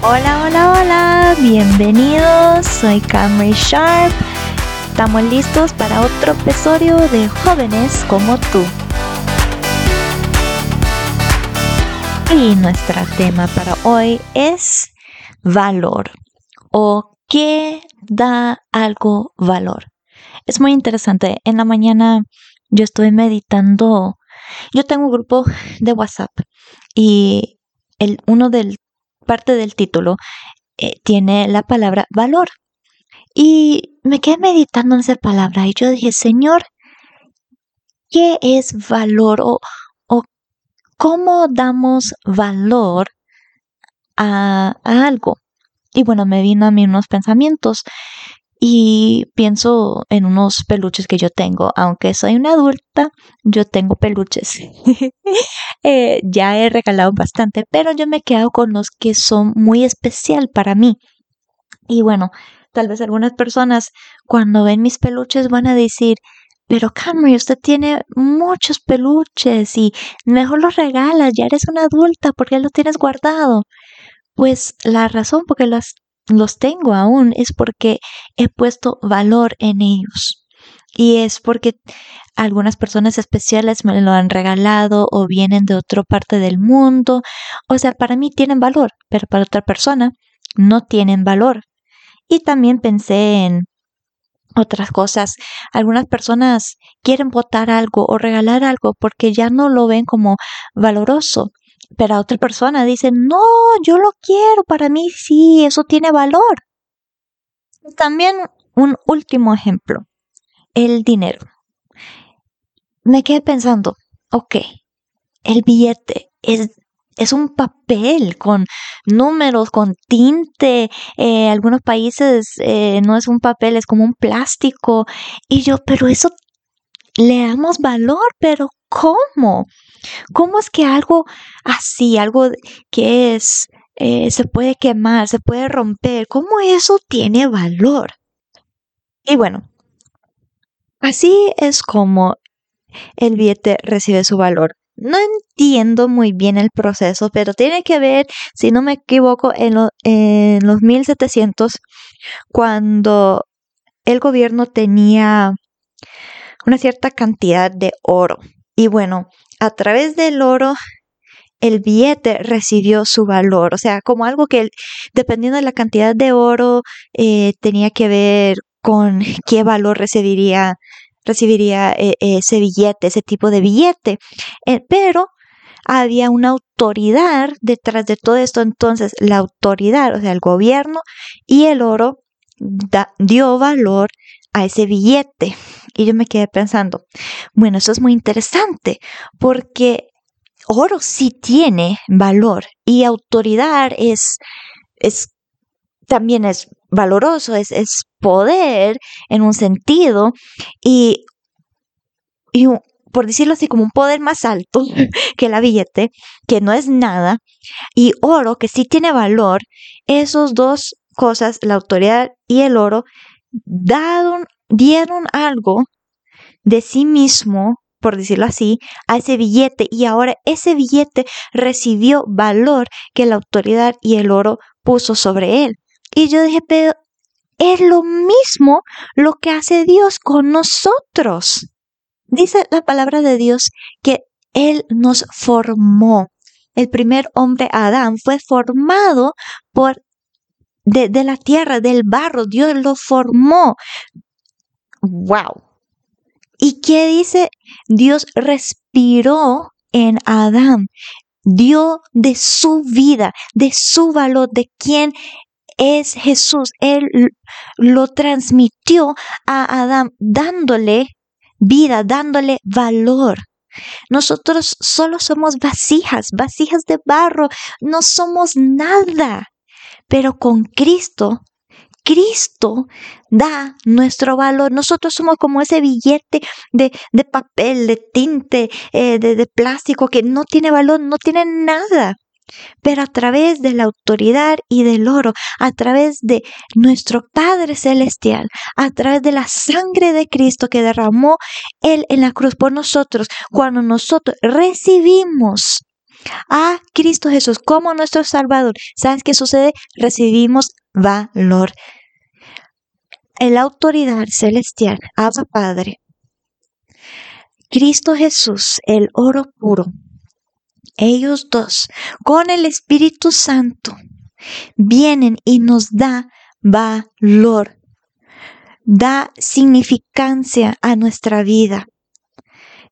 Hola, hola, hola, bienvenidos, soy Camry Sharp. Estamos listos para otro episodio de Jóvenes como tú. Y nuestro tema para hoy es valor o qué da algo valor. Es muy interesante. En la mañana yo estoy meditando. Yo tengo un grupo de WhatsApp y el, uno del parte del título eh, tiene la palabra valor. Y me quedé meditando en esa palabra y yo dije, Señor, ¿qué es valor o, o cómo damos valor a, a algo? Y bueno, me vino a mí unos pensamientos y pienso en unos peluches que yo tengo. Aunque soy una adulta, yo tengo peluches. Eh, ya he regalado bastante, pero yo me quedo con los que son muy especial para mí. Y bueno, tal vez algunas personas cuando ven mis peluches van a decir, pero Camry, usted tiene muchos peluches y mejor los regalas, ya eres una adulta, ¿por qué los tienes guardado? Pues la razón por qué los los tengo aún es porque he puesto valor en ellos. Y es porque algunas personas especiales me lo han regalado o vienen de otra parte del mundo. O sea, para mí tienen valor, pero para otra persona no tienen valor. Y también pensé en otras cosas. Algunas personas quieren votar algo o regalar algo porque ya no lo ven como valoroso. Pero a otra persona dice, no, yo lo quiero, para mí sí, eso tiene valor. También un último ejemplo, el dinero. Me quedé pensando, ok, el billete es, es un papel con números, con tinte. Eh, algunos países eh, no es un papel, es como un plástico. Y yo, pero eso le damos valor, pero ¿cómo? ¿Cómo es que algo así, algo que es, eh, se puede quemar, se puede romper, cómo eso tiene valor? Y bueno, así es como el billete recibe su valor. No entiendo muy bien el proceso, pero tiene que ver, si no me equivoco, en, en los 1700, cuando el gobierno tenía una cierta cantidad de oro. Y bueno, a través del oro el billete recibió su valor, o sea, como algo que dependiendo de la cantidad de oro eh, tenía que ver con qué valor recibiría recibiría eh, ese billete, ese tipo de billete. Eh, pero había una autoridad detrás de todo esto, entonces la autoridad, o sea, el gobierno y el oro dio valor a ese billete. Y yo me quedé pensando, bueno, eso es muy interesante porque oro sí tiene valor y autoridad es, es también es valoroso, es, es poder en un sentido y, y por decirlo así, como un poder más alto que la billete, que no es nada, y oro, que sí tiene valor, esos dos cosas, la autoridad y el oro, dieron, dieron algo de sí mismo, por decirlo así, a ese billete y ahora ese billete recibió valor que la autoridad y el oro puso sobre él. Y yo dije, pero es lo mismo lo que hace Dios con nosotros. Dice la palabra de Dios que Él nos formó. El primer hombre, Adán, fue formado por de, de la tierra, del barro. Dios lo formó. ¡Wow! ¿Y qué dice? Dios respiró en Adán, dio de su vida, de su valor, de quién es Jesús. Él lo transmitió a Adán dándole vida, dándole valor. Nosotros solo somos vasijas, vasijas de barro, no somos nada. Pero con Cristo Cristo da nuestro valor. Nosotros somos como ese billete de, de papel, de tinte, eh, de, de plástico que no tiene valor, no tiene nada. Pero a través de la autoridad y del oro, a través de nuestro Padre Celestial, a través de la sangre de Cristo que derramó Él en la cruz por nosotros, cuando nosotros recibimos a Cristo Jesús como nuestro Salvador, ¿sabes qué sucede? Recibimos valor. La autoridad celestial, Abba Padre, Cristo Jesús, el oro puro, ellos dos, con el Espíritu Santo, vienen y nos da valor, da significancia a nuestra vida.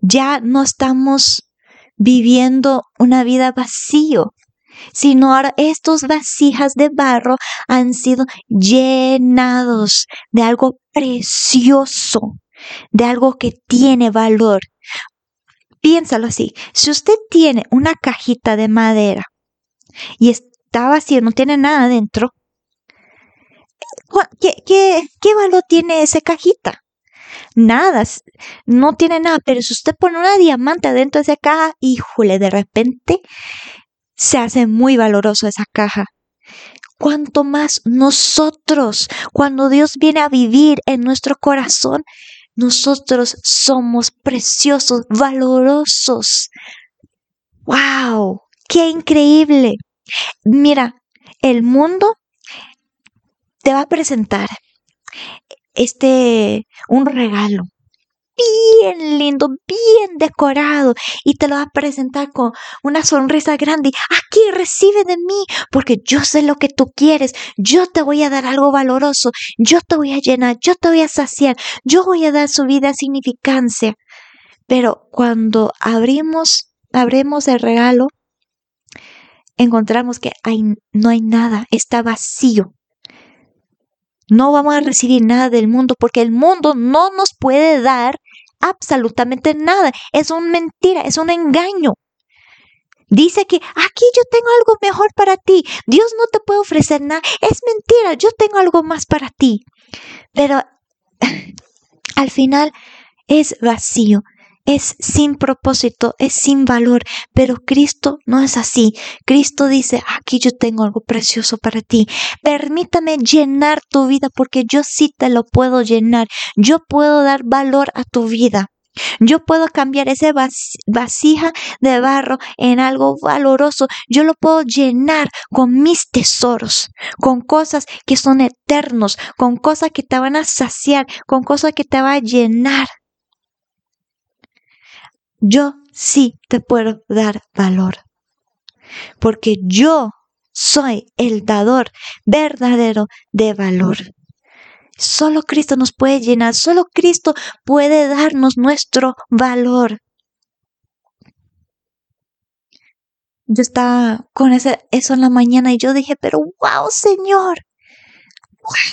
Ya no estamos viviendo una vida vacío, sino ahora estos vasijas de barro han sido llenados de algo precioso, de algo que tiene valor. Piénsalo así, si usted tiene una cajita de madera y está vacío, no tiene nada dentro, ¿qué, qué valor tiene esa cajita? nada, no tiene nada, pero si usted pone una diamante adentro de esa caja, híjole, de repente se hace muy valoroso esa caja. Cuanto más nosotros, cuando Dios viene a vivir en nuestro corazón, nosotros somos preciosos, valorosos. ¡Wow! ¡Qué increíble! Mira, el mundo te va a presentar este un regalo bien lindo, bien decorado y te lo va a presentar con una sonrisa grande. Aquí recibe de mí porque yo sé lo que tú quieres. Yo te voy a dar algo valoroso. Yo te voy a llenar. Yo te voy a saciar. Yo voy a dar su vida significancia. Pero cuando abrimos, abrimos el regalo, encontramos que no hay nada. Está vacío. No vamos a recibir nada del mundo porque el mundo no nos puede dar absolutamente nada. Es una mentira, es un engaño. Dice que aquí yo tengo algo mejor para ti. Dios no te puede ofrecer nada. Es mentira, yo tengo algo más para ti. Pero al final es vacío es sin propósito, es sin valor, pero Cristo no es así. Cristo dice, aquí yo tengo algo precioso para ti. Permítame llenar tu vida porque yo sí te lo puedo llenar. Yo puedo dar valor a tu vida. Yo puedo cambiar esa vasija de barro en algo valoroso. Yo lo puedo llenar con mis tesoros, con cosas que son eternos, con cosas que te van a saciar, con cosas que te van a llenar yo sí te puedo dar valor. Porque yo soy el dador verdadero de valor. Solo Cristo nos puede llenar, solo Cristo puede darnos nuestro valor. Yo estaba con ese, eso en la mañana y yo dije, pero wow, Señor,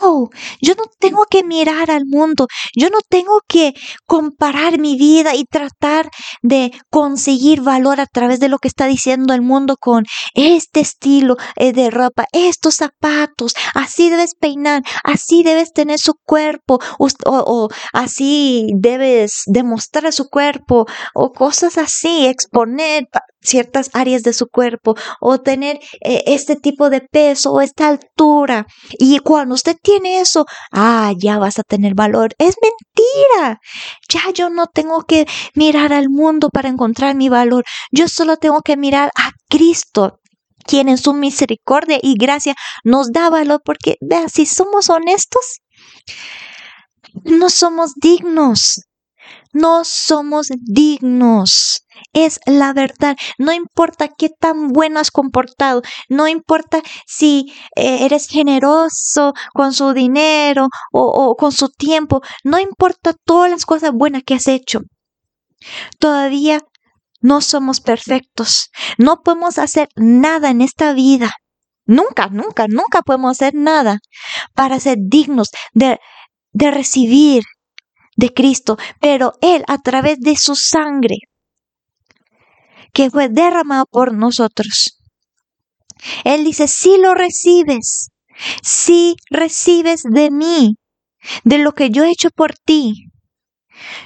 wow, yo no tengo que mirar al mundo, yo no tengo que comparar mi vida y tratar de conseguir valor a través de lo que está diciendo el mundo con este estilo eh, de ropa, estos zapatos, así debes peinar, así debes tener su cuerpo o, o así debes demostrar su cuerpo o cosas así, exponer ciertas áreas de su cuerpo o tener eh, este tipo de peso o esta altura. Y cuando usted tiene eso, ah, ya vas a tener valor. Es mentira. Ya yo no tengo que mirar al mundo para encontrar mi valor. Yo solo tengo que mirar a Cristo quien en su misericordia y gracia nos da valor, porque vea, si somos honestos, no somos dignos, no somos dignos es la verdad. No importa qué tan bueno has comportado, no importa si eh, eres generoso con su dinero o, o con su tiempo, no importa todas las cosas buenas que has hecho. Todavía no somos perfectos. No podemos hacer nada en esta vida. Nunca, nunca, nunca podemos hacer nada para ser dignos de, de recibir de Cristo. Pero Él, a través de su sangre, que fue derramado por nosotros. Él dice, si lo recibes, si recibes de mí, de lo que yo he hecho por ti,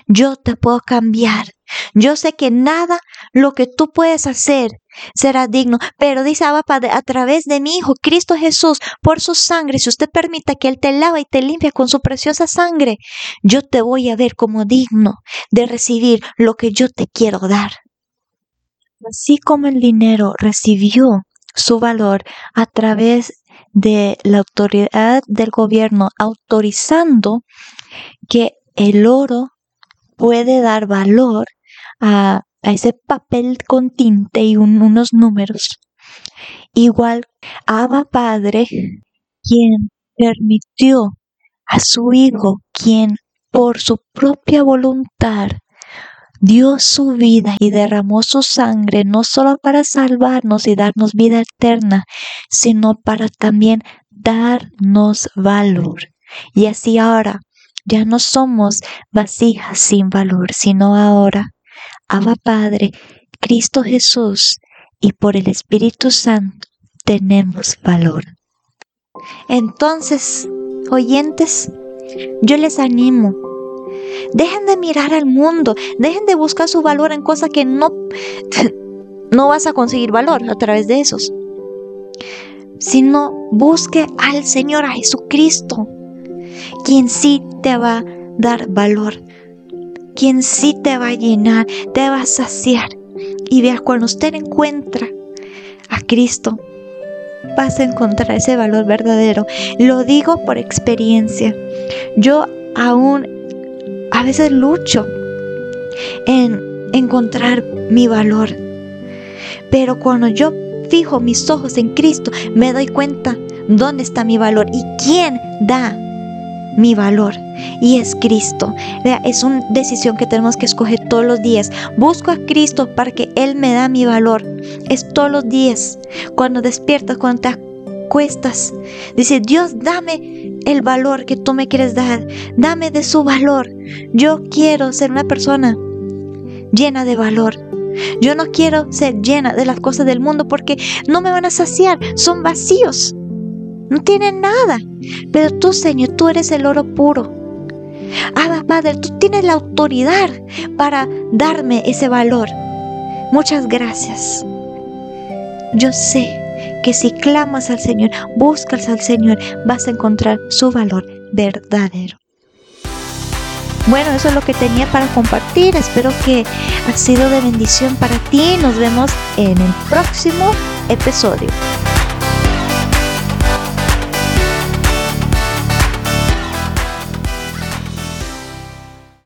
yo te puedo cambiar. Yo sé que nada lo que tú puedes hacer será digno, pero dice Abba Padre, a través de mi Hijo Cristo Jesús, por su sangre, si usted permita que Él te lava y te limpia con su preciosa sangre, yo te voy a ver como digno de recibir lo que yo te quiero dar. así como el dinero recibió su valor a través de la autoridad del gobierno autorizando que el oro puede dar valor a, ese papel con tinte y unos números. Igual, Abba Padre, quien permitió a su Hijo, quien por su propia voluntad dio su vida y derramó su sangre no solo para salvarnos y darnos vida eterna, sino para también darnos valor. Y así ahora ya no somos vasijas sin valor, sino ahora, Abba Padre, Cristo Jesús y por el Espíritu Santo tenemos valor. Entonces, oyentes, yo les animo. Dejen de mirar al mundo, dejen de buscar su valor en cosas que no, no vas a conseguir valor a través de esos. Sino busque al Señor, a Jesucristo, quien sí te va a dar valor, quien sí te va a llenar, te va a saciar. Y veas, cuando usted encuentra a Cristo, vas a encontrar ese valor verdadero. Lo digo por experiencia. Yo aún a veces lucho en encontrar mi valor. Pero cuando yo fijo mis ojos en Cristo, me doy cuenta dónde está mi valor y quién da mi valor y es Cristo. Es una decisión que tenemos que escoger todos los días. Busco a Cristo para que Él me da mi valor. Es todos los días. Cuando despiertas, cuando te acuestas, dice, Dios, dame el valor que tú me quieres dar. Dame de su valor. Yo quiero ser una persona llena de valor. Yo no quiero ser llena de las cosas del mundo porque no me van a saciar. Son vacíos. No tienen nada. Pero tú, Señor, tú eres el oro puro. Ah, Padre, tú tienes la autoridad para darme ese valor. Muchas gracias. Yo sé que si clamas al Señor, buscas al Señor, vas a encontrar su valor verdadero. Bueno, eso es lo que tenía para compartir. Espero que ha sido de bendición para ti. Nos vemos en el próximo episodio.